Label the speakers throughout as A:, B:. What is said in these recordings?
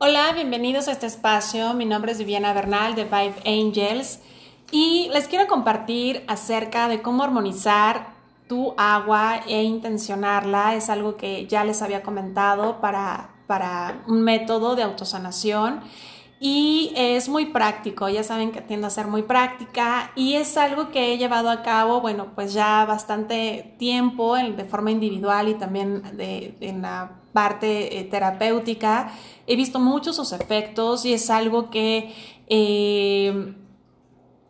A: Hola, bienvenidos a este espacio. Mi nombre es Viviana Bernal de Vibe Angels y les quiero compartir acerca de cómo armonizar tu agua e intencionarla. Es algo que ya les había comentado para, para un método de autosanación y es muy práctico, ya saben que tiende a ser muy práctica y es algo que he llevado a cabo, bueno, pues ya bastante tiempo de forma individual y también de, en la parte eh, terapéutica. He visto muchos sus efectos y es algo que... Eh,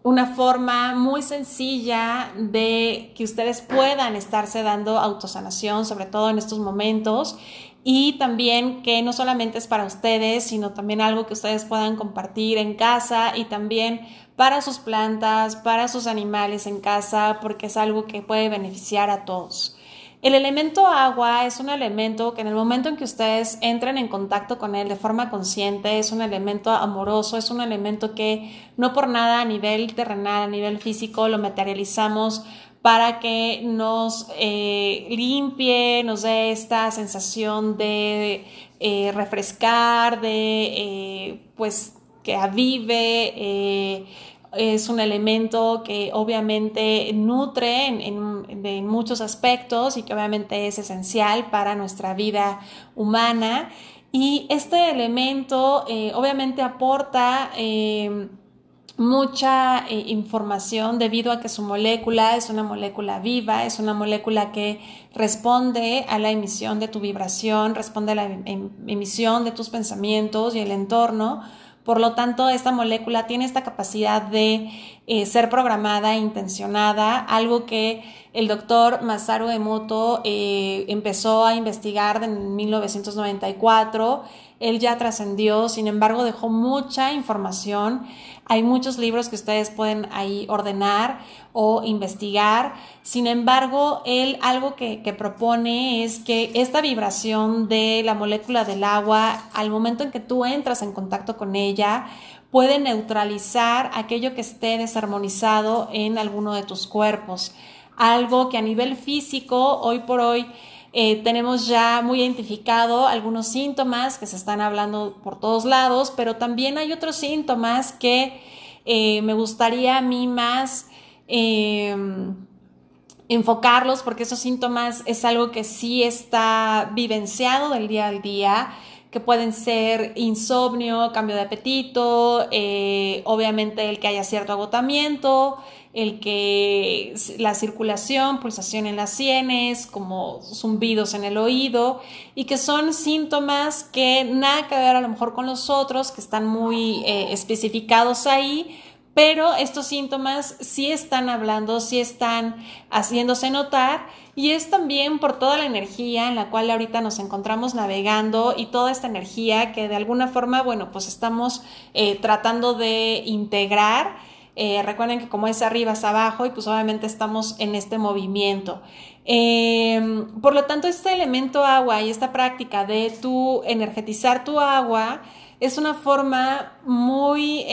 A: una forma muy sencilla de que ustedes puedan estarse dando autosanación, sobre todo en estos momentos, y también que no solamente es para ustedes, sino también algo que ustedes puedan compartir en casa y también para sus plantas, para sus animales en casa, porque es algo que puede beneficiar a todos. El elemento agua es un elemento que en el momento en que ustedes entren en contacto con él de forma consciente, es un elemento amoroso, es un elemento que no por nada a nivel terrenal, a nivel físico, lo materializamos para que nos eh, limpie, nos dé esta sensación de eh, refrescar, de eh, pues que avive es un elemento que obviamente nutre en, muchos aspectos y que obviamente es esencial para nuestra vida humana. Y este elemento obviamente aporta mucha eh, información debido a que su molécula es una molécula viva, es una molécula que responde a la emisión de tu vibración, responde a la em, emisión de tus pensamientos y el entorno por lo tanto, esta molécula tiene esta capacidad de eh, ser programada intencionada, algo que el doctor Masaru Emoto eh, empezó a investigar en 1994 él ya trascendió, sin embargo dejó mucha información. Hay muchos libros que ustedes pueden ahí ordenar o investigar. Sin embargo, él algo que, propone es que esta vibración de la molécula del agua, al momento en que tú entras en contacto con ella, puede neutralizar aquello que esté desarmonizado en alguno de tus cuerpos. Algo que a nivel físico, hoy por hoy, eh, tenemos ya muy identificado algunos síntomas que se están hablando por todos lados, pero también hay otros síntomas que eh, me gustaría a mí más em, enfocarlos porque esos síntomas es algo que sí está vivenciado del día al día que pueden ser insomnio, cambio de apetito, eh, obviamente el que haya cierto agotamiento, el que la circulación, pulsación en las sienes, como zumbidos en el oído, y que son síntomas que nada que ver a lo mejor con los otros, que están muy eh, especificados ahí, pero estos síntomas sí están hablando, sí están haciéndose notar y es también por toda la energía en la cual ahorita nos encontramos navegando y toda esta energía que de alguna forma, bueno, pues estamos eh, tratando de integrar. Eh, recuerden que como es arriba es abajo y pues obviamente estamos en este movimiento. Em, por lo tanto, este elemento agua y esta práctica de tu energetizar tu agua es una forma muy...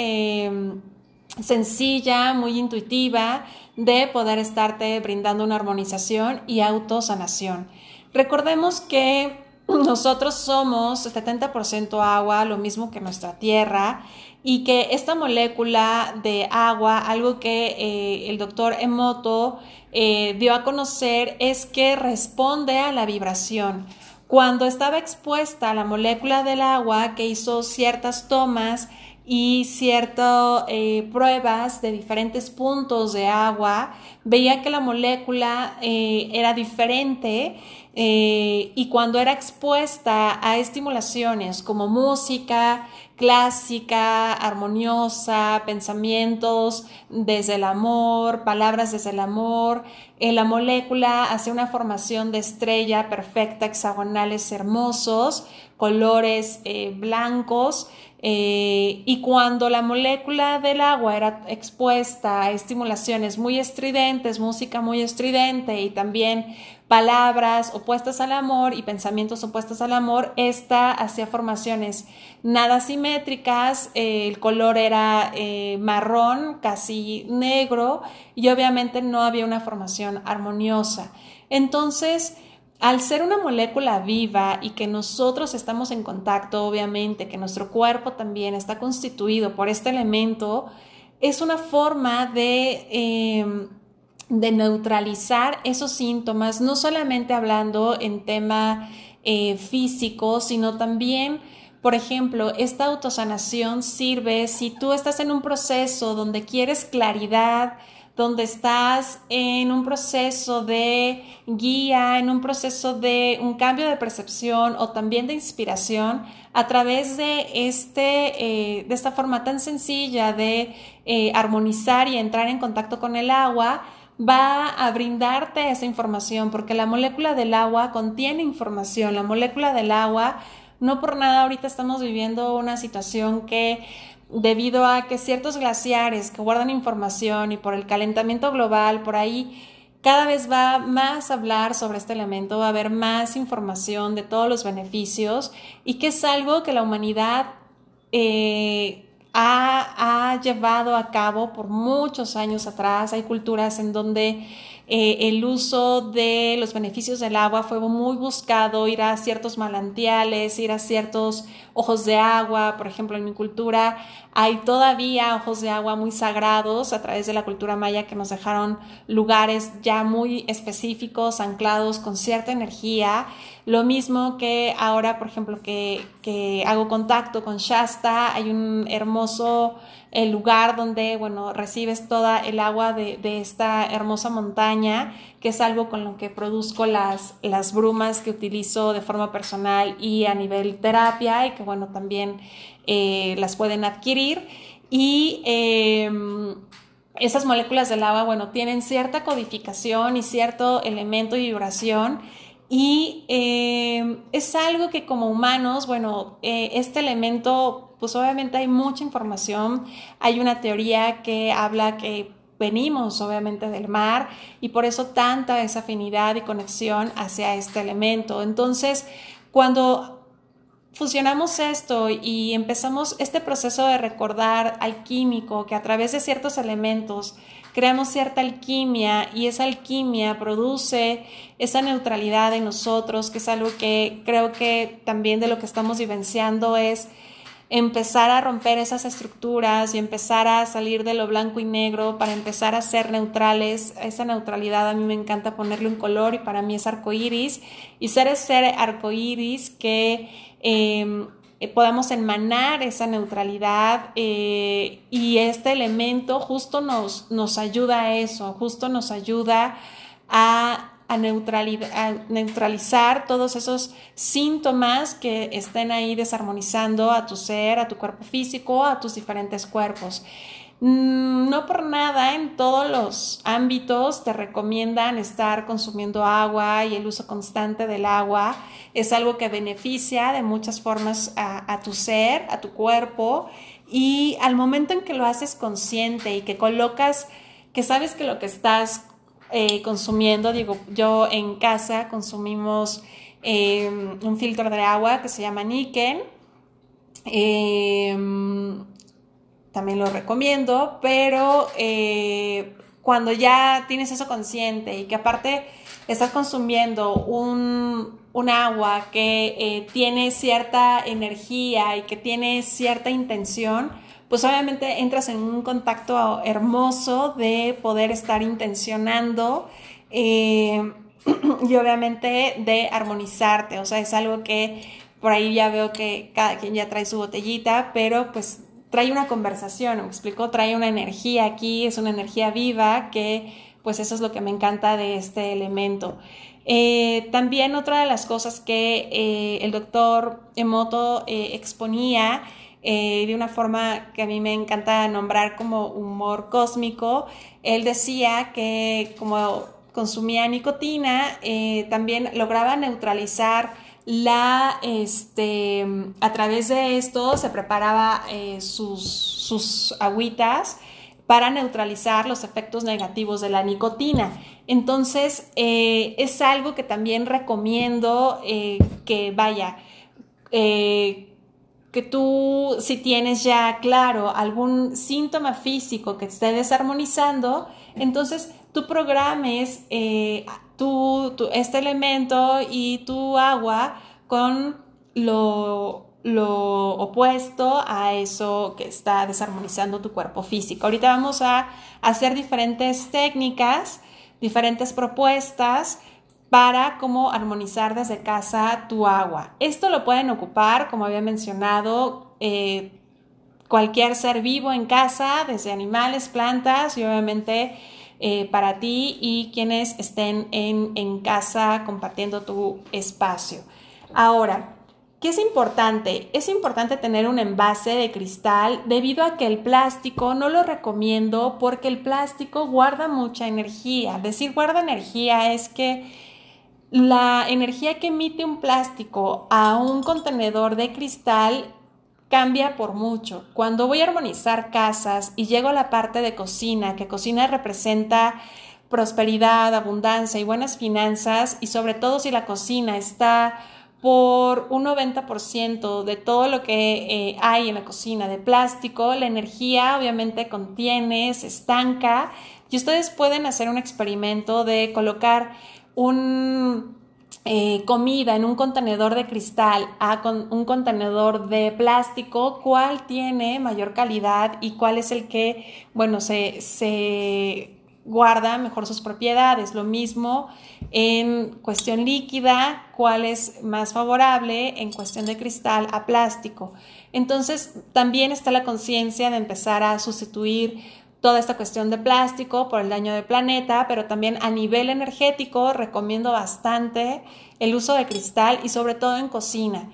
A: Sencilla, muy intuitiva de poder estarte brindando una armonización y autosanación. Recordemos que nosotros somos 70% agua, lo mismo que nuestra tierra, y que esta molécula de agua, algo que eh, el doctor Emoto eh, dio a conocer, es que responde a la vibración. Cuando estaba expuesta a la molécula del agua, que hizo ciertas tomas, y ciertas eh, pruebas de diferentes puntos de agua, veía que la molécula eh, era diferente eh, y cuando era expuesta a estimulaciones como música clásica, armoniosa, pensamientos desde el amor, palabras desde el amor, la molécula hace una formación de estrella perfecta, hexagonales hermosos, colores blancos, eh, y cuando la molécula del agua era expuesta a estimulaciones muy estridentes, música muy estridente y también palabras opuestas al amor y pensamientos opuestos al amor, esta hacía formaciones nada simétricas, eh, el color era eh, marrón, casi negro y obviamente no había una formación armoniosa. Entonces, al ser una molécula viva y que nosotros estamos en contacto, obviamente, que nuestro cuerpo también está constituido por este elemento, es una forma de, em, neutralizar esos síntomas, no solamente hablando en tema eh, físico, sino también por ejemplo, esta autosanación sirve si tú estás en un proceso donde quieres claridad, donde estás en un proceso de guía, en un proceso de un cambio de percepción o también de inspiración, a través de, este, eh, de esta forma tan sencilla de eh, armonizar y entrar en contacto con el agua, va a brindarte esa información, porque la molécula del agua contiene información, la molécula del agua, no por nada ahorita estamos viviendo una situación que debido a que ciertos glaciares que guardan información y por el calentamiento global, por ahí cada vez va más a hablar sobre este elemento, va a haber más información de todos los beneficios y que es algo que la humanidad eh, ha, ha llevado a cabo por muchos años atrás. Hay culturas en donde eh, el uso de los beneficios del agua fue muy buscado, ir a ciertos manantiales, ir a ciertos ojos de agua, por ejemplo, en mi cultura hay todavía ojos de agua muy sagrados a través de la cultura maya que nos dejaron lugares ya muy específicos, anclados con cierta energía. Lo mismo que ahora, por ejemplo, que, hago contacto con Shasta, hay un hermoso el lugar donde, bueno, recibes toda el agua de, esta hermosa montaña, que es algo con lo que produzco las, las brumas que utilizo de forma personal y a nivel terapia y que, bueno, también eh, las pueden adquirir. Y em, esas moléculas del agua, bueno, tienen cierta codificación y cierto elemento y vibración. Y em, es algo que como humanos, bueno, eh, este elemento pues obviamente hay mucha información. Hay una teoría que habla que venimos obviamente del mar y por eso tanta esa afinidad y conexión hacia este elemento. Entonces, cuando fusionamos esto y empezamos este proceso de recordar alquímico, que a través de ciertos elementos creamos cierta alquimia y esa alquimia produce esa neutralidad en nosotros, que es algo que creo que también de lo que estamos vivenciando es empezar a romper esas estructuras y empezar a salir de lo blanco y negro para empezar a ser neutrales. Esa neutralidad a mí me encanta ponerle un color y para mí es arcoíris. Y ser ese arcoíris que em, eh, podamos emanar esa neutralidad eh, y este elemento justo nos, nos ayuda a eso, justo nos ayuda a a, neutralizar todos esos síntomas que estén ahí desarmonizando a tu ser, a tu cuerpo físico, a tus diferentes cuerpos. Mm, no por nada en todos los ámbitos te recomiendan estar consumiendo agua y el uso constante del agua es algo que beneficia de muchas formas a, a tu ser, a tu cuerpo y al momento en que lo haces consciente y que colocas, que sabes que lo que estás eh, consumiendo, digo, yo en casa consumimos em, un filtro de agua que se llama Niken. Em, también lo recomiendo, pero eh, cuando ya tienes eso consciente y que aparte estás consumiendo un, agua que eh, tiene cierta energía y que tiene cierta intención, pues obviamente entras en un contacto hermoso de poder estar intencionando eh, y obviamente de armonizarte, o sea, es algo que por ahí ya veo que cada quien ya trae su botellita, pero pues trae una conversación, me explico, trae una energía aquí, es una energía viva que pues eso es lo que me encanta de este elemento. Eh, también otra de las cosas que eh, el doctor Emoto exponía eh, de una forma que a mí me encanta nombrar como humor cósmico. Él decía que como consumía nicotina, eh, también lograba neutralizar la, este, a través de esto se preparaba eh, sus, sus agüitas para neutralizar los efectos negativos de la nicotina. Entonces, es algo que también recomiendo que vaya, que tú, si tienes ya claro algún síntoma físico que esté desarmonizando, entonces tú programes eh, este elemento y tu agua con lo, lo opuesto a eso que está desarmonizando tu cuerpo físico. Ahorita vamos a hacer diferentes técnicas, diferentes propuestas para cómo armonizar desde casa tu agua. Esto lo pueden ocupar, como había mencionado, eh, cualquier ser vivo en casa, desde animales, plantas y obviamente eh, para ti y quienes estén en, en casa compartiendo tu espacio. Ahora, ¿Qué es importante? Es importante tener un envase de cristal debido a que el plástico no lo recomiendo porque el plástico guarda mucha energía. Decir guarda energía es que la energía que emite un plástico a un contenedor de cristal cambia por mucho. Cuando voy a armonizar casas y llego a la parte de cocina, que cocina representa prosperidad, abundancia y buenas finanzas, y sobre todo si la cocina está por un 90% de todo lo que eh, hay en la cocina de plástico, la energía obviamente contiene, se estanca y ustedes pueden hacer un experimento de colocar un eh, comida en un contenedor de cristal a con un contenedor de plástico, cuál tiene mayor calidad y cuál es el que, bueno, se, se guarda mejor sus propiedades. Lo mismo en cuestión líquida, cuál es más favorable en cuestión de cristal a plástico. Entonces, también está la conciencia de empezar a sustituir toda esta cuestión de plástico por el daño del planeta, pero también a nivel energético recomiendo bastante el uso de cristal y sobre todo en cocina.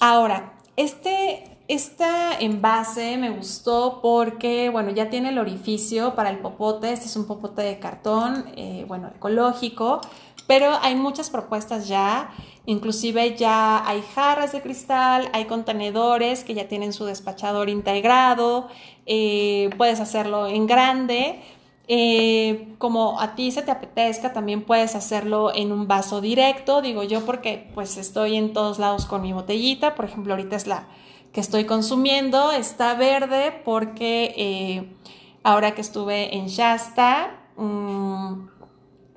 A: Ahora, este, esta envase me gustó porque, bueno, ya tiene el orificio para el popote, este es un popote de cartón, eh, bueno, ecológico, pero hay muchas propuestas ya, inclusive ya hay jarras de cristal, hay contenedores que ya tienen su despachador integrado, eh, puedes hacerlo en grande. Eh, como a ti se te apetezca, también puedes hacerlo en un vaso directo, digo yo porque pues estoy en todos lados con mi botellita, por ejemplo ahorita es la que estoy consumiendo, está verde porque eh, ahora que estuve en Shasta mm,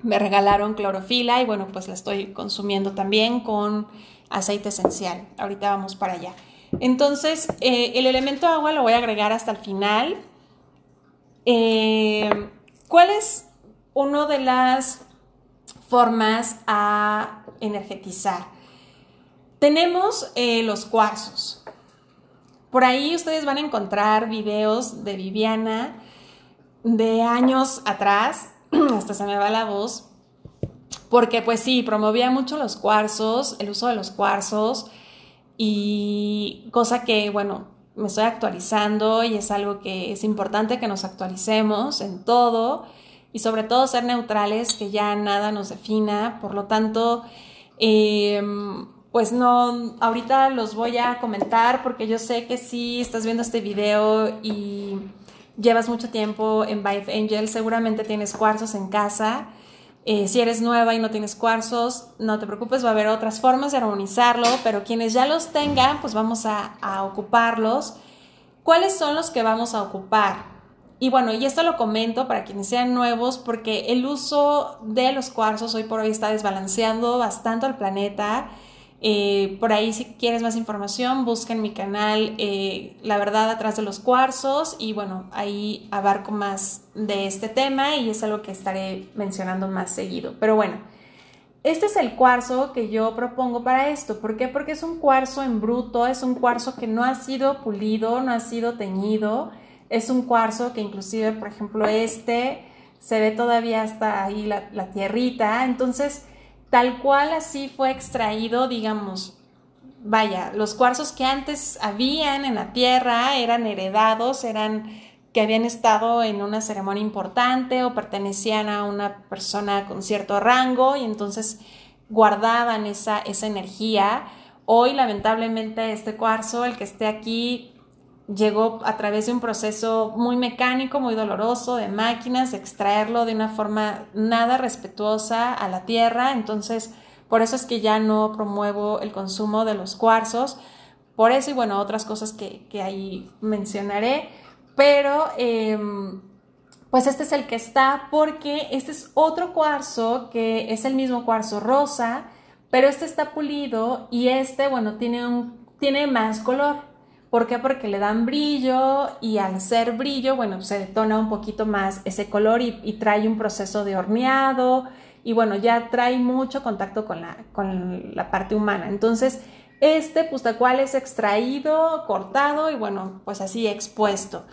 A: me regalaron clorofila y bueno pues la estoy consumiendo también con aceite esencial, ahorita vamos para allá. Entonces, eh, el elemento agua lo voy a agregar hasta el final. Eh, ¿Cuál es una de las formas a energetizar? Tenemos los cuarzos. Por ahí ustedes van a encontrar videos de Viviana de años atrás, hasta se me va la voz, porque pues sí, promovía mucho los cuarzos, el uso de los cuarzos, y cosa que, bueno, me estoy actualizando y es algo que es importante que nos actualicemos en todo. Y sobre todo ser neutrales, que ya nada nos defina, por lo tanto, em, pues no, ahorita los voy a comentar porque yo sé que si estás viendo este video y llevas mucho tiempo en Vive Angel, seguramente tienes cuarzos en casa eh, si eres nueva y no tienes cuarzos, no te preocupes, va a haber otras formas de armonizarlo, pero quienes ya los tengan, pues vamos a, a ocuparlos. ¿Cuáles son los que vamos a ocupar? Y bueno, y esto lo comento para quienes sean nuevos, porque el uso de los cuarzos hoy por hoy está desbalanceando bastante al planeta. Eh, por ahí si quieres más información, busca en mi canal eh, La verdad atrás de los cuarzos y bueno, ahí abarco más de este tema y es algo que estaré mencionando más seguido. Pero bueno, este es el cuarzo que yo propongo para esto. ¿Por qué? Porque es un cuarzo en bruto, es un cuarzo que no ha sido pulido, no ha sido teñido, es un cuarzo que inclusive, por ejemplo, este se ve todavía hasta ahí la, la tierrita, entonces tal cual así fue extraído, digamos, vaya, los cuarzos que antes habían en la tierra eran heredados, eran que habían estado en una ceremonia importante o pertenecían a una persona con cierto rango y entonces guardaban esa, esa energía. Hoy, lamentablemente, este cuarzo, el que esté aquí, llegó a través de un proceso muy mecánico, muy doloroso, de máquinas, extraerlo de una forma nada respetuosa a la tierra. Entonces, por eso es que ya no promuevo el consumo de los cuarzos. Por eso y bueno, otras cosas que, ahí mencionaré. Pero, em, pues este es el que está porque este es otro cuarzo que es el mismo cuarzo rosa, pero este está pulido y este, bueno, tiene, un, tiene más color. ¿Por qué? Porque le dan brillo y al ser brillo, bueno, se detona un poquito más ese color y, trae un proceso de horneado y bueno, ya trae mucho contacto con la, parte humana. Entonces, este, pues tal cual es extraído, cortado y bueno, pues así expuesto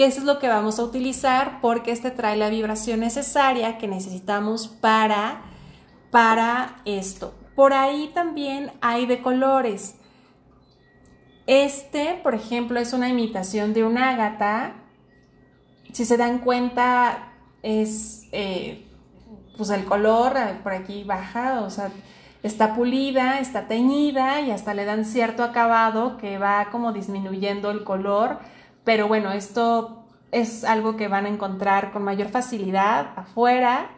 A: que eso es lo que vamos a utilizar porque este trae la vibración necesaria que necesitamos para, para esto. Por ahí también hay de colores. Este, por ejemplo, es una imitación de un ágata. Si se dan cuenta, es eh, pues el color eh, por aquí baja, o sea, está pulida, está teñida y hasta le dan cierto acabado que va como disminuyendo el color pero bueno, esto es algo que van a encontrar con mayor facilidad afuera.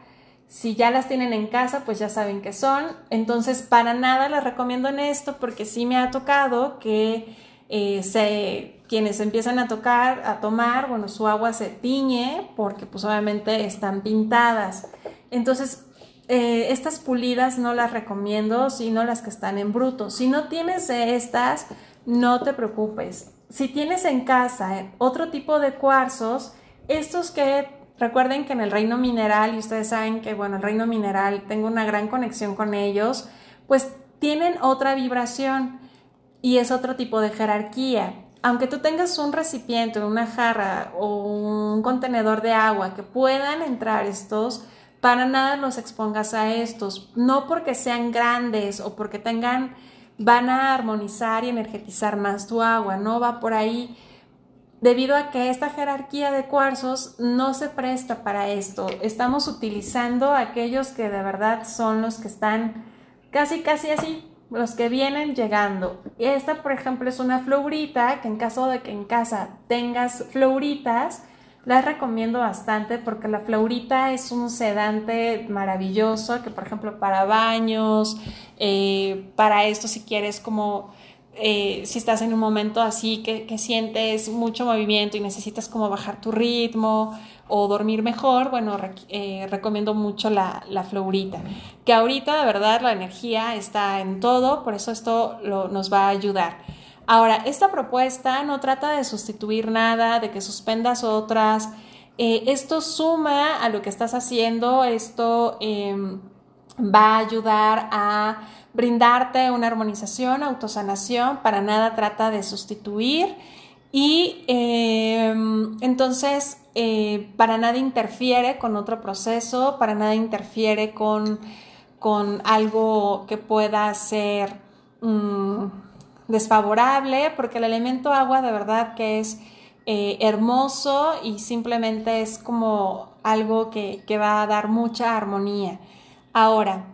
A: Si ya las tienen en casa, pues ya saben qué son. Entonces, para nada les recomiendo en esto porque sí me ha tocado que eh, se, quienes empiezan a tocar, a tomar, bueno, su agua se tiñe porque pues obviamente están pintadas. Entonces, eh, estas pulidas no las recomiendo, sino las que están en bruto. Si no tienes estas, no te preocupes si tienes en casa eh, otro tipo de cuarzos, estos que recuerden que en el reino mineral, y ustedes saben que, bueno, el reino mineral, tengo una gran conexión con ellos, pues tienen otra vibración y es otro tipo de jerarquía. Aunque tú tengas un recipiente, una jarra o un contenedor de agua que puedan entrar estos, para nada los expongas a estos, no porque sean grandes o porque tengan van a armonizar y energetizar más tu agua, no va por ahí, debido a que esta jerarquía de cuarzos no se presta para esto. Estamos utilizando aquellos que de verdad son los que están casi, casi así, los que vienen llegando. Esta, por ejemplo, es una florita que en caso de que en casa tengas floritas, las recomiendo bastante porque la flaurita es un sedante maravilloso que, por ejemplo, para baños, eh, para esto si quieres como... Eh, si estás en un momento así que, sientes mucho movimiento y necesitas como bajar tu ritmo o dormir mejor, bueno, eh, recomiendo mucho la, la, flaurita. Que ahorita, de verdad, la energía está en todo, por eso esto nos va a ayudar. Ahora, esta propuesta no trata de sustituir nada, de que suspendas otras. Eh, esto suma a lo que estás haciendo, esto em, va a ayudar a brindarte una armonización, autosanación, para nada trata de sustituir y em, entonces eh, para nada interfiere con otro proceso, para nada interfiere con, algo que pueda ser... Mm, desfavorable porque el elemento agua de verdad que es eh, hermoso y simplemente es como algo que, va a dar mucha armonía. Ahora,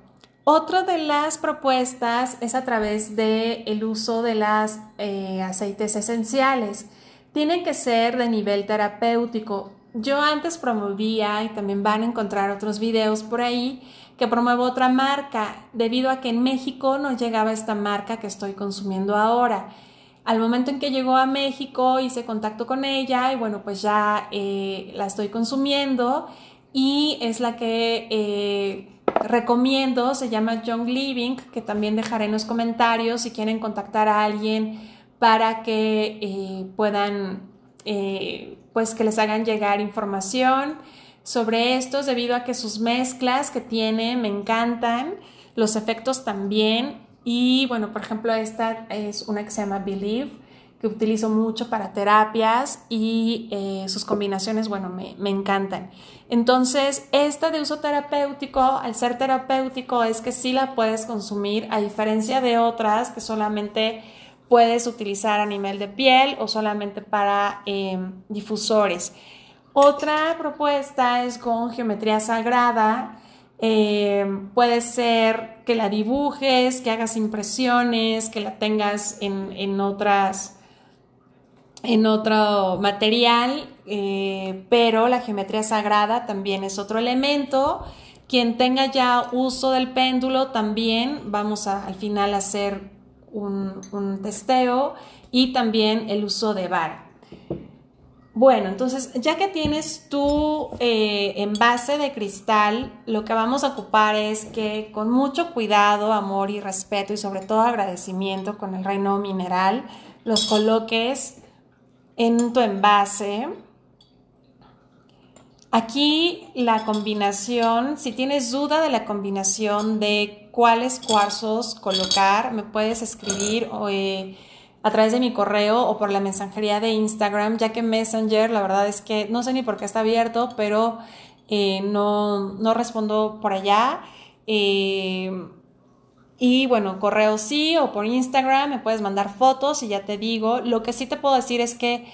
A: otra de las propuestas es a través del el uso de las eh, aceites esenciales. Tienen que ser de nivel terapéutico. Yo antes promovía, y también van a encontrar otros videos por ahí, que promuevo otra marca, debido a que en México no llegaba esta marca que estoy consumiendo ahora. Al momento en que llegó a México hice contacto con ella y bueno, pues ya eh, la estoy consumiendo y es la que eh, recomiendo, se llama Young Living, que también dejaré en los comentarios si quieren contactar a alguien para que eh, puedan, pues que les hagan llegar información sobre estos debido a que sus mezclas que tiene me encantan, los efectos también. Y bueno, por ejemplo, esta es una que se llama Believe que utilizo mucho para terapias y eh, sus combinaciones, bueno, me, me, encantan. Entonces, esta de uso terapéutico, al ser terapéutico, es que sí la puedes consumir, a diferencia de otras que solamente puedes utilizar a nivel de piel o solamente para eh, difusores. Otra propuesta es con geometría sagrada. Eh, puede ser que la dibujes, que hagas impresiones, que la tengas en, otras, en otro material, eh, pero la geometría sagrada también es otro elemento. Quien tenga ya uso del péndulo también vamos a, al final a hacer un, un testeo y también el uso de vara. Bueno, entonces ya que tienes tu eh, envase de cristal, lo que vamos a ocupar es que con mucho cuidado, amor y respeto y sobre todo agradecimiento con el reino mineral, los coloques en tu envase. Aquí la combinación, si tienes duda de la combinación de cuáles cuarzos colocar, me puedes escribir. Eh, a través de mi correo o por la mensajería de Instagram, ya que Messenger, la verdad es que no sé ni por qué está abierto, pero eh, no, no, respondo por allá. Eh, y bueno, correo sí o por Instagram me puedes mandar fotos y ya te digo. Lo que sí te puedo decir es que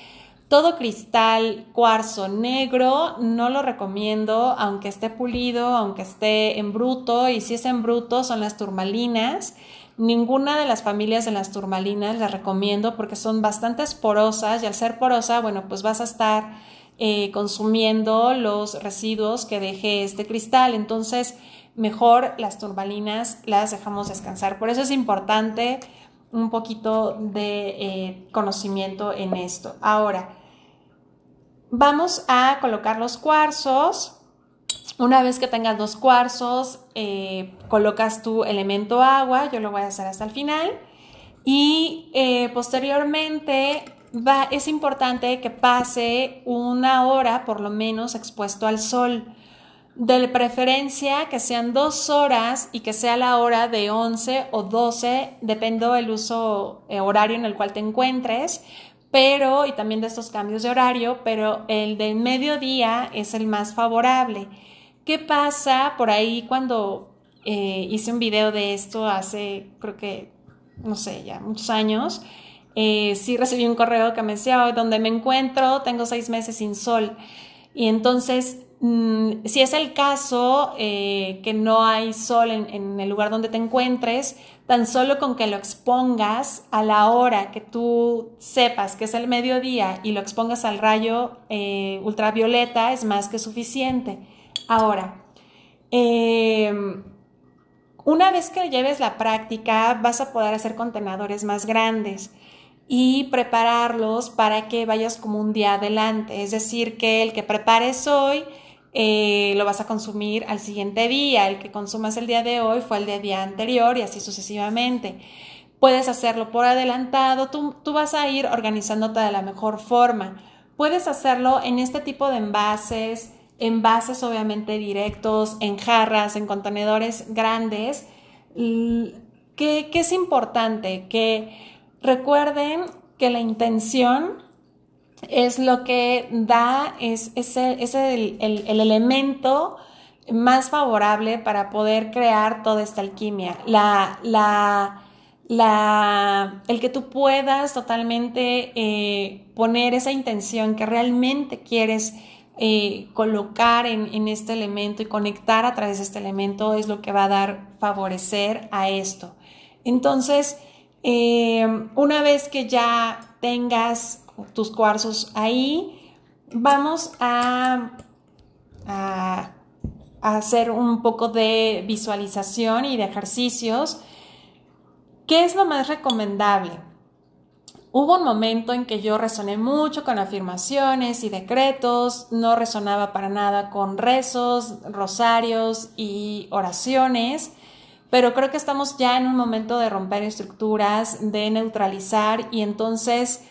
A: todo cristal cuarzo negro no lo recomiendo, aunque esté pulido, aunque esté en bruto. Y si es en bruto, son las turmalinas. Ninguna de las familias de las turmalinas las recomiendo porque son bastante porosas y al ser porosa, bueno, pues vas a estar eh, consumiendo los residuos que deje este cristal. Entonces, mejor las turmalinas las dejamos descansar. Por eso es importante un poquito de eh, conocimiento en esto. Ahora, vamos a colocar los cuarzos. Una vez que tengas dos cuarzos, eh, colocas tu elemento agua, yo lo voy a hacer hasta el final, y eh, posteriormente es importante que pase una hora por lo menos expuesto al sol. De preferencia que sean dos horas y que sea la hora de 11 o 12, depende del uso eh, horario en el cual te encuentres, pero, y también de estos cambios de horario, pero el del mediodía es el más favorable. ¿Qué pasa por ahí cuando eh, hice un video de esto hace, creo que, no sé, ya muchos años? Eh, sí recibí un correo que me decía, donde me encuentro, tengo seis meses sin sol. Y entonces, mm, si es el caso eh, que no hay sol en, el lugar donde te encuentres, tan solo con que lo expongas a la hora que tú sepas que es el mediodía y lo expongas al rayo ultravioleta es más que suficiente. Ahora, em, una vez que lleves la práctica, vas a poder hacer contenedores más grandes y prepararlos para que vayas como un día adelante. Es decir, que el que prepares hoy eh, lo vas a consumir al siguiente día, el que consumas el día de hoy fue el día anterior y así sucesivamente. Puedes hacerlo por adelantado, tú, tú vas a ir organizándote de la mejor forma. Puedes hacerlo en este tipo de envases, envases obviamente directos, en jarras, en contenedores grandes, que, es importante que recuerden que la intención es lo que da, es, el, elemento más favorable para poder crear toda esta alquimia. La, la, la, el que tú puedas totalmente eh, poner esa intención que realmente quieres eh, colocar en, este elemento y conectar a través de este elemento es lo que va a dar favorecer a esto. Entonces, eh, una vez que ya tengas tus cuarzos ahí, vamos a, a hacer un poco de visualización y de ejercicios. ¿Qué es lo más recomendable? Hubo un momento en que yo resoné mucho con afirmaciones y decretos, no resonaba para nada con rezos, rosarios y oraciones, pero creo que estamos ya en un momento de romper estructuras, de neutralizar y entonces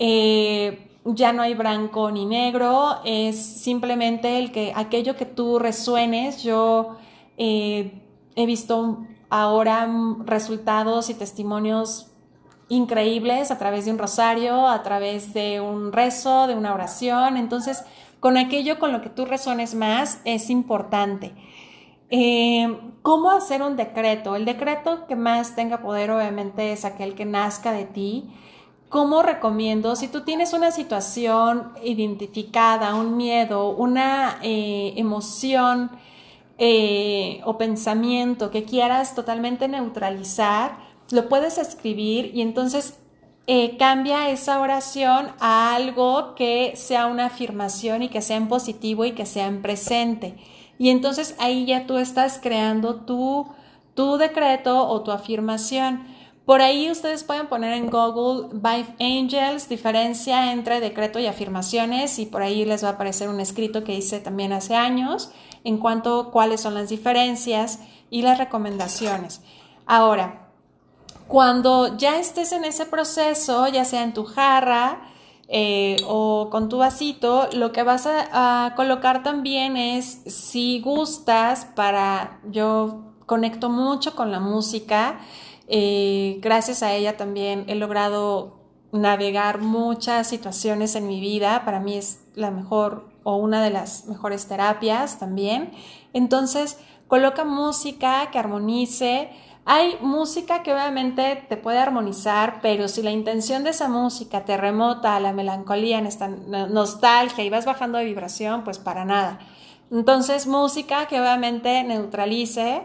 A: eh, ya no hay blanco ni negro, es simplemente el que aquello que tú resuenes, yo eh, he visto ahora resultados y testimonios increíbles a través de un rosario, a través de un rezo, de una oración. Entonces, con aquello con lo que tú resones más es importante. Eh, ¿Cómo hacer un decreto? El decreto que más tenga poder obviamente es aquel que nazca de ti. ¿Cómo recomiendo? Si tú tienes una situación identificada, un miedo, una eh, emoción eh, o pensamiento que quieras totalmente neutralizar, lo puedes escribir y entonces eh, cambia esa oración a algo que sea una afirmación y que sea en positivo y que sea en presente. Y entonces ahí ya tú estás creando tu, tu decreto o tu afirmación. Por ahí ustedes pueden poner en Google Vive Angels, diferencia entre decreto y afirmaciones, y por ahí les va a aparecer un escrito que hice también hace años en cuanto a cuáles son las diferencias y las recomendaciones. Ahora, cuando ya estés en ese proceso, ya sea en tu jarra eh, o con tu vasito, lo que vas a, colocar también es, si gustas, para, yo conecto mucho con la música, eh, gracias a ella también he logrado navegar muchas situaciones en mi vida, para mí es la mejor o una de las mejores terapias también. Entonces, coloca música que armonice, hay música que obviamente te puede armonizar, pero si la intención de esa música te remota a la melancolía, en esta nostalgia y vas bajando de vibración, pues para nada. Entonces, música que obviamente neutralice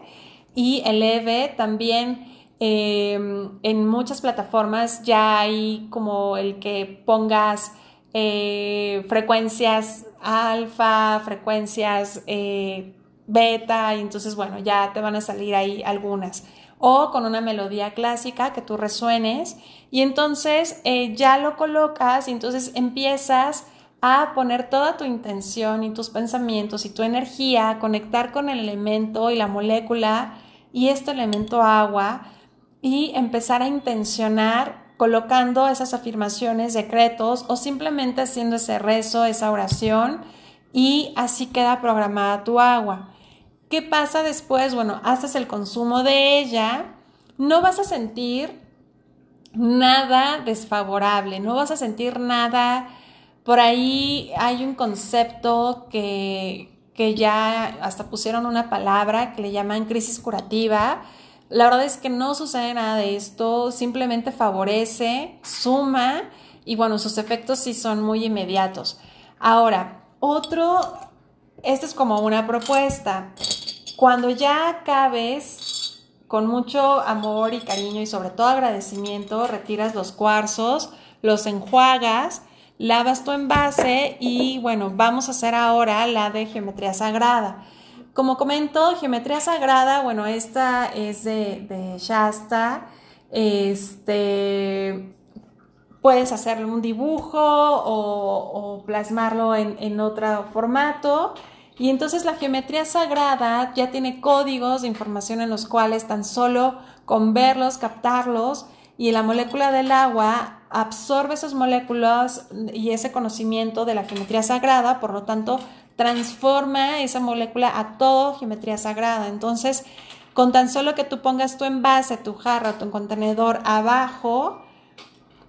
A: y eleve también. Em, en muchas plataformas ya hay como el que pongas eh, frecuencias alfa, frecuencias eh, beta, y entonces, bueno, ya te van a salir ahí algunas. O con una melodía clásica que tú resuenes y entonces eh, ya lo colocas y entonces empiezas a poner toda tu intención y tus pensamientos y tu energía, a conectar con el elemento y la molécula y este elemento agua y empezar a intencionar colocando esas afirmaciones, decretos o simplemente haciendo ese rezo, esa oración y así queda programada tu agua. ¿Qué pasa después? Bueno, haces el consumo de ella, no vas a sentir nada desfavorable, no vas a sentir nada, por ahí hay un concepto que, que ya hasta pusieron una palabra que le llaman crisis curativa. La verdad es que no sucede nada de esto, simplemente favorece, suma y bueno, sus efectos sí son muy inmediatos. Ahora, otro, esta es como una propuesta. Cuando ya acabes con mucho amor y cariño y sobre todo agradecimiento, retiras los cuarzos, los enjuagas, lavas tu envase y bueno, vamos a hacer ahora la de geometría sagrada. Como comento, geometría sagrada, bueno, esta es de, Shasta. Este, puedes hacerle un dibujo o, plasmarlo en, en otro formato. Y entonces la geometría sagrada ya tiene códigos de información en los cuales tan solo con verlos, captarlos, y la molécula del agua absorbe esas moléculas y ese conocimiento de la geometría sagrada, por lo tanto, transforma esa molécula a todo geometría sagrada. Entonces, con tan solo que tú pongas tu envase, tu jarra, tu contenedor abajo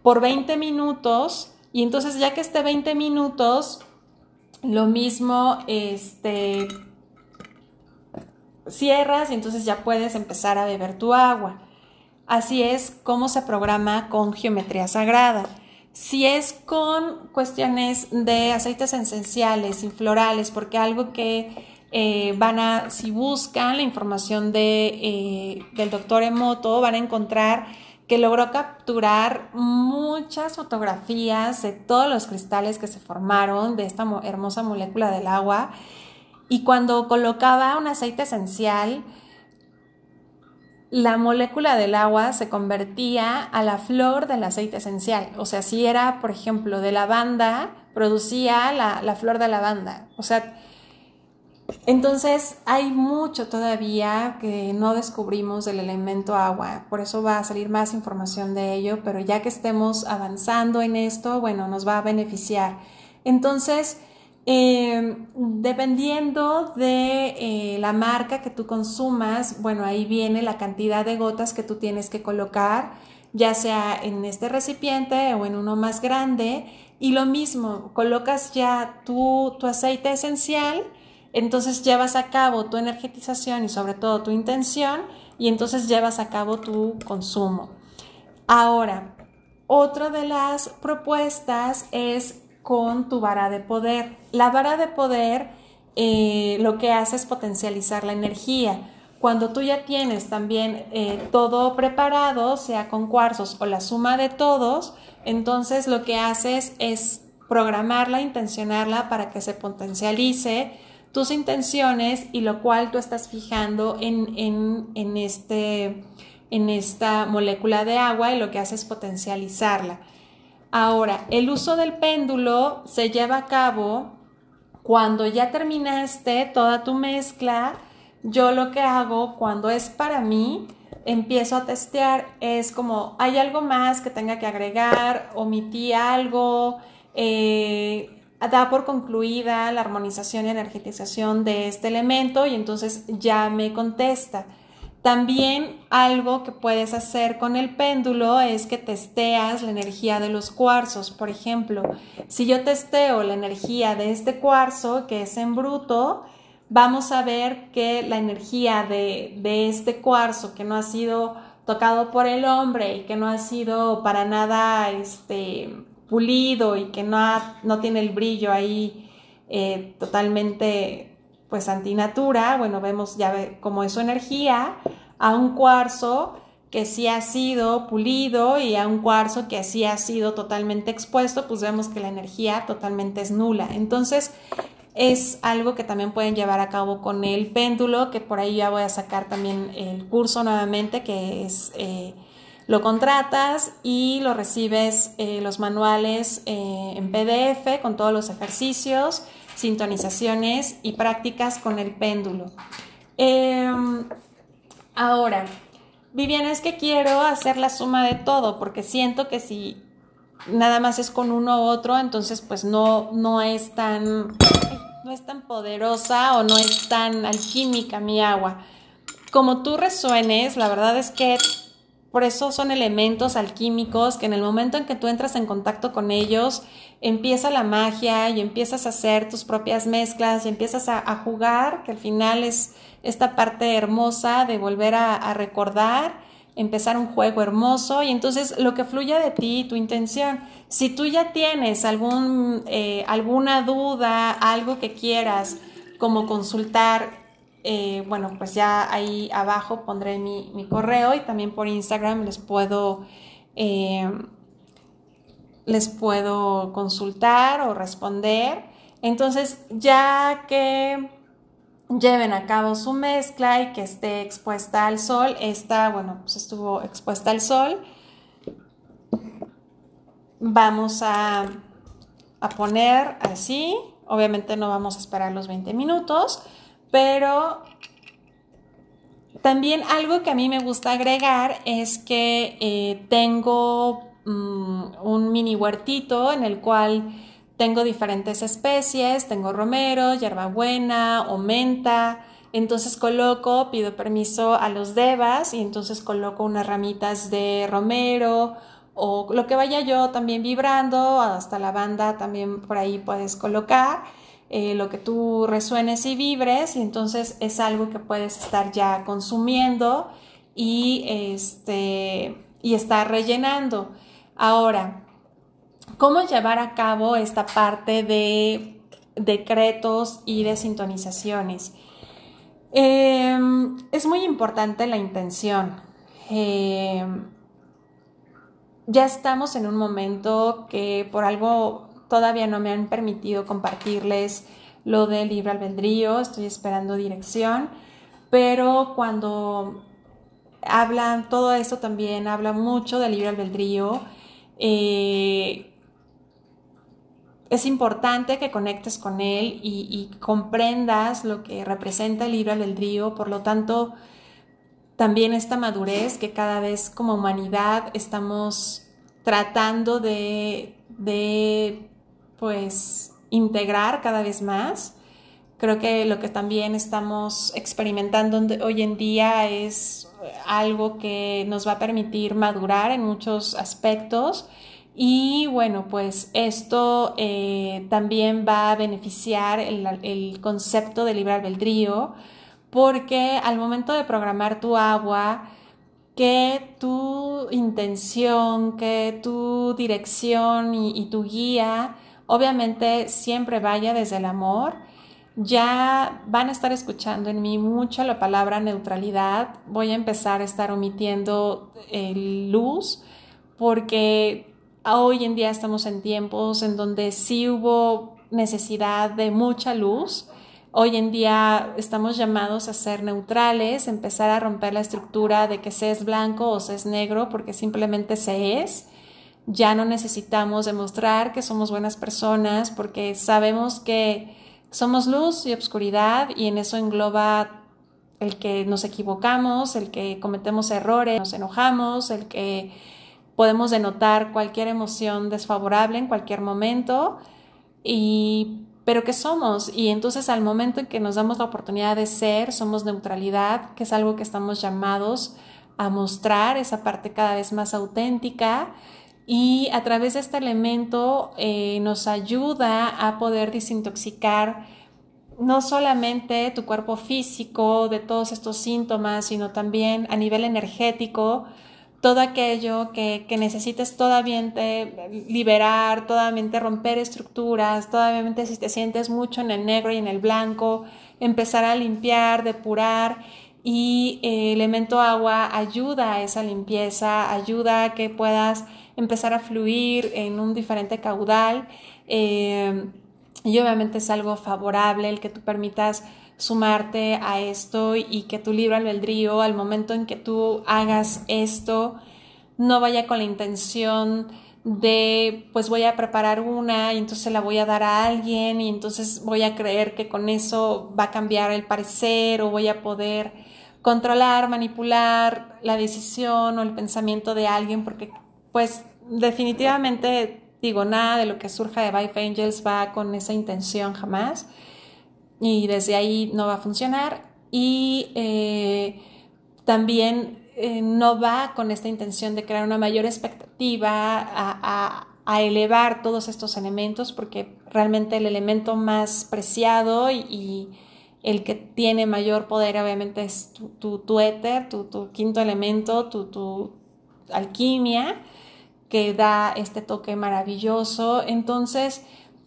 A: por 20 minutos, y entonces ya que esté 20 minutos, lo mismo, este, cierras y entonces ya puedes empezar a beber tu agua. Así es como se programa con geometría sagrada. Si es con cuestiones de aceites esenciales y florales, porque algo que eh, van a, si buscan la información de, eh, del doctor Emoto, van a encontrar que logró capturar muchas fotografías de todos los cristales que se formaron de esta hermosa molécula del agua. Y cuando colocaba un aceite esencial, la molécula del agua se convertía a la flor del aceite esencial. O sea, si era, por ejemplo, de lavanda, producía la, la flor de lavanda. O sea, entonces hay mucho todavía que no descubrimos del elemento agua, por eso va a salir más información de ello, pero ya que estemos avanzando en esto, bueno, nos va a beneficiar. Entonces, em, dependiendo de eh, la marca que tú consumas, bueno, ahí viene la cantidad de gotas que tú tienes que colocar, ya sea en este recipiente o en uno más grande. Y lo mismo, colocas ya tu, tu aceite esencial, entonces llevas a cabo tu energetización y sobre todo tu intención y entonces llevas a cabo tu consumo. Ahora, otra de las propuestas es con tu vara de poder. La vara de poder eh, lo que hace es potencializar la energía. Cuando tú ya tienes también eh, todo preparado, sea con cuarzos o la suma de todos, entonces lo que haces es programarla, intencionarla para que se potencialice tus intenciones y lo cual tú estás fijando en, en, este, en esta molécula de agua y lo que hace es potencializarla. Ahora, el uso del péndulo se lleva a cabo cuando ya terminaste toda tu mezcla. Yo lo que hago cuando es para mí, empiezo a testear, es como, ¿hay algo más que tenga que agregar? ¿Omití algo? Eh, da por concluida la armonización y energetización de este elemento y entonces ya me contesta. También algo que puedes hacer con el péndulo es que testeas la energía de los cuarzos. Por ejemplo, si yo testeo la energía de este cuarzo que es en bruto, vamos a ver que la energía de, de este cuarzo que no ha sido tocado por el hombre y que no ha sido para nada este, pulido y que no, no tiene el brillo ahí eh, totalmente pues antinatura, bueno, vemos ya como es su energía, a un cuarzo que sí ha sido pulido y a un cuarzo que sí ha sido totalmente expuesto, pues vemos que la energía totalmente es nula. Entonces, es algo que también pueden llevar a cabo con el péndulo, que por ahí ya voy a sacar también el curso nuevamente, que es eh, lo contratas y lo recibes eh, los manuales eh, en PDF con todos los ejercicios, sintonizaciones y prácticas con el péndulo. Ahora, Viviana, es que quiero hacer la suma de todo porque siento que si nada más es con uno u otro, entonces pues no, no es tan no es tan poderosa o no es tan alquímica mi agua. Como tú resuenes, la verdad es que por eso son elementos alquímicos que en el momento en que tú entras en contacto con ellos, empieza la magia y empiezas a hacer tus propias mezclas y empiezas a, jugar, que al final es esta parte hermosa de volver a, recordar, empezar un juego hermoso y entonces lo que fluya de ti, tu intención. Si tú ya tienes algún, eh, alguna duda, algo que quieras como consultar eh, bueno, pues ya ahí abajo pondré mi, correo y también por Instagram les puedo, eh, les puedo consultar o responder. Entonces, ya que lleven a cabo su mezcla y que esté expuesta al sol, esta, bueno, pues estuvo expuesta al sol, vamos a, a poner así, obviamente no vamos a esperar los 20 minutos, pero también algo que a mí me gusta agregar es que eh, tengo mm, un mini huertito en el cual tengo diferentes especies, tengo romero, hierbabuena o menta. Entonces coloco, pido permiso a los devas y entonces coloco unas ramitas de romero o lo que vaya yo también vibrando, hasta la banda también por ahí puedes colocar. Eh, lo que tú resuenes y vibres y entonces es algo que puedes estar ya consumiendo y, este, y estar rellenando. Ahora, ¿cómo llevar a cabo esta parte de decretos y de sintonizaciones? Em, es muy importante la intención. Em, ya estamos en un momento que por algo todavía no me han permitido compartirles lo del libre albedrío, estoy esperando dirección, pero cuando hablan, todo esto también habla mucho del libre albedrío. Eh, es importante que conectes con él y, comprendas lo que representa el libre albedrío, por lo tanto, también esta madurez que cada vez como humanidad estamos tratando de pues integrar cada vez más. Creo que lo que también estamos experimentando hoy en día es algo que nos va a permitir madurar en muchos aspectos y bueno, pues esto eh, también va a beneficiar el, el concepto de libre albedrío porque al momento de programar tu agua, que tu intención, que tu dirección y tu guía Obviamente siempre vaya desde el amor. Ya van a estar escuchando en mí mucho la palabra neutralidad. Voy a empezar a estar omitiendo el luz porque hoy en día estamos en tiempos en donde sí hubo necesidad de mucha luz. Hoy en día estamos llamados a ser neutrales, empezar a romper la estructura de que se es blanco o se es negro, porque simplemente se es. Ya no necesitamos demostrar que somos buenas personas, porque sabemos que somos luz y obscuridad y en eso engloba el que nos equivocamos, el que cometemos errores, nos enojamos, el que podemos denotar cualquier emoción desfavorable en cualquier momento y pero que somos y entonces al momento en que nos damos la oportunidad de ser, somos neutralidad, que es algo que estamos llamados a mostrar, esa parte cada vez más auténtica y a través de este elemento eh, nos ayuda a poder desintoxicar no solamente tu cuerpo físico de todos estos síntomas, sino también a nivel energético, todo aquello que, necesites todavía liberar, todavía romper estructuras, todavía si te sientes mucho en el negro y en el blanco, empezar a limpiar, depurar y eh, elemento agua ayuda a esa limpieza, ayuda a que puedas empezar a fluir en un diferente caudal eh, y obviamente es algo favorable el que tú permitas sumarte a esto y que tu libre albedrío al momento en que tú hagas esto no vaya con la intención de pues voy a preparar una y entonces la voy a dar a alguien y entonces voy a creer que con eso va a cambiar el parecer o voy a poder controlar, manipular la decisión o el pensamiento de alguien porque pues definitivamente digo nada de lo que surja de Vive Angels va con esa intención jamás. Y desde ahí no va a funcionar. Y eh, también eh, no va con esta intención de crear una mayor expectativa a, elevar todos estos elementos porque realmente el elemento más preciado y, el que tiene mayor poder obviamente es tu, tu, éter, tu, tu, quinto elemento, tu, tu alquimia que da este toque maravilloso. Entonces,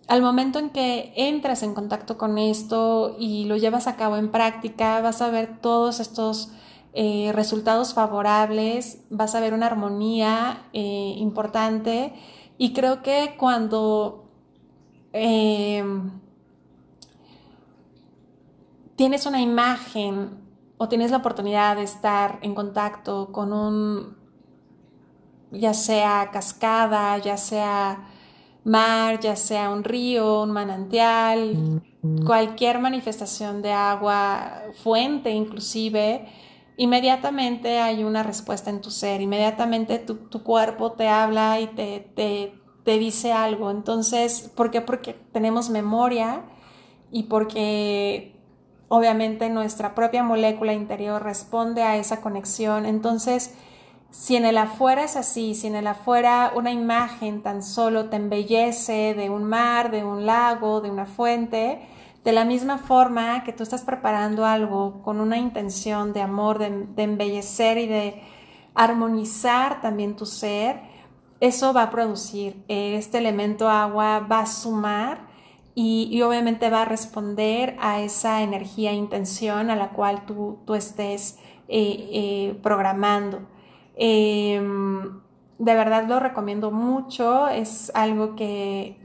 A: al momento en que entras en contacto con esto y lo llevas a cabo en práctica, vas a ver todos estos eh, resultados favorables, vas a ver una armonía eh, importante y creo que cuando eh, tienes una imagen o tienes la oportunidad de estar en contacto con un, ya sea cascada, ya sea mar, ya sea un río, un manantial, cualquier manifestación de agua, fuente inclusive, inmediatamente hay una respuesta en tu ser, inmediatamente tu, cuerpo te habla y te, te, te, dice algo. Entonces, ¿por qué? Porque tenemos memoria y porque obviamente nuestra propia molécula interior responde a esa conexión. Entonces, si en el afuera es así, si en el afuera una imagen tan solo te embellece de un mar, de un lago, de una fuente, de la misma forma que tú estás preparando algo con una intención de amor, de, embellecer y de armonizar también tu ser, eso va a producir, este elemento agua va a sumar y, obviamente va a responder a esa energía, intención a la cual tú, estés eh, eh, programando. Em, de verdad lo recomiendo mucho, es algo que,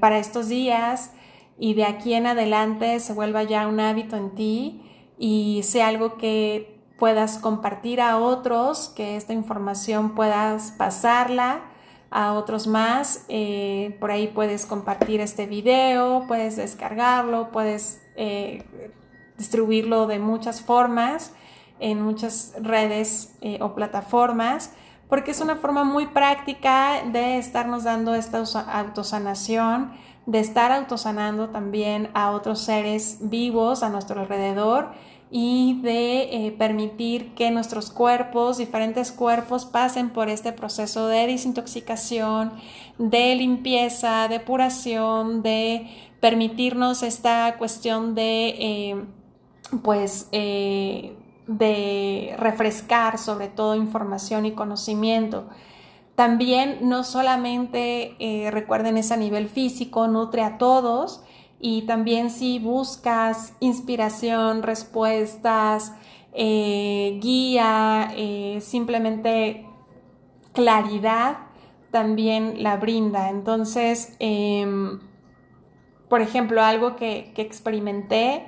A: para estos días y de aquí en adelante se vuelva ya un hábito en ti y sea algo que puedas compartir a otros, que esta información puedas pasarla a otros más. Eh, por ahí puedes compartir este video, puedes descargarlo, puedes eh, distribuirlo de muchas formas en muchas redes eh, o plataformas, porque es una forma muy práctica de estarnos dando esta autosanación, de estar autosanando también a otros seres vivos a nuestro alrededor y de eh, permitir que nuestros cuerpos, diferentes cuerpos, pasen por este proceso de desintoxicación, de limpieza, depuración, de permitirnos esta cuestión de, eh, pues, de refrescar sobre todo información y conocimiento. También no solamente eh, recuerden ese a nivel físico, nutre a todos y también si buscas inspiración, respuestas, eh, guía, eh, simplemente claridad, también la brinda. Entonces, em, por ejemplo, algo que, experimenté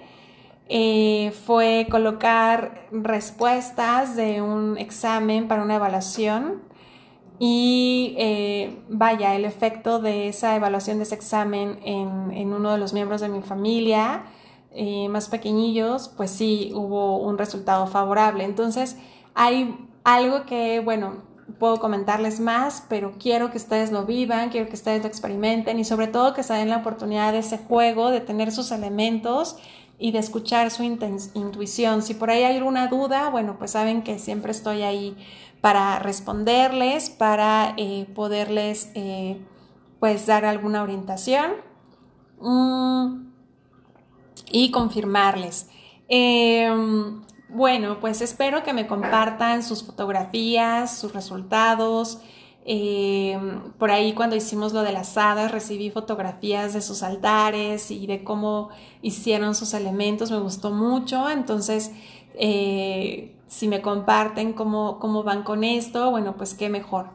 A: eh, fue colocar respuestas de un examen para una evaluación y eh, vaya, el efecto de esa evaluación de ese examen en, uno de los miembros de mi familia eh, más pequeñillos, pues sí hubo un resultado favorable. Entonces, hay algo que, bueno, puedo comentarles más, pero quiero que ustedes lo vivan, quiero que ustedes lo experimenten y sobre todo que se den la oportunidad de ese juego, de tener sus elementos y de escuchar su intuición. Si por ahí hay alguna duda, bueno, pues saben que siempre estoy ahí para responderles, para eh, poderles eh, pues dar alguna orientación mm, y confirmarles. Em, bueno, pues espero que me compartan sus fotografías, sus resultados. Em, por ahí cuando hicimos lo de las hadas recibí fotografías de sus altares y de cómo hicieron sus elementos, me gustó mucho. Entonces, eh, si me comparten cómo, cómo van con esto, bueno, pues qué mejor.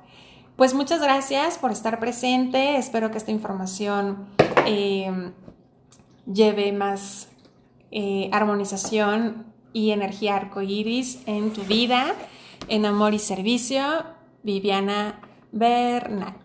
A: Pues muchas gracias por estar presente. Espero que esta información eh, lleve más eh, armonización y energía arcoíris en tu vida, en amor y servicio. Viviana Bernal.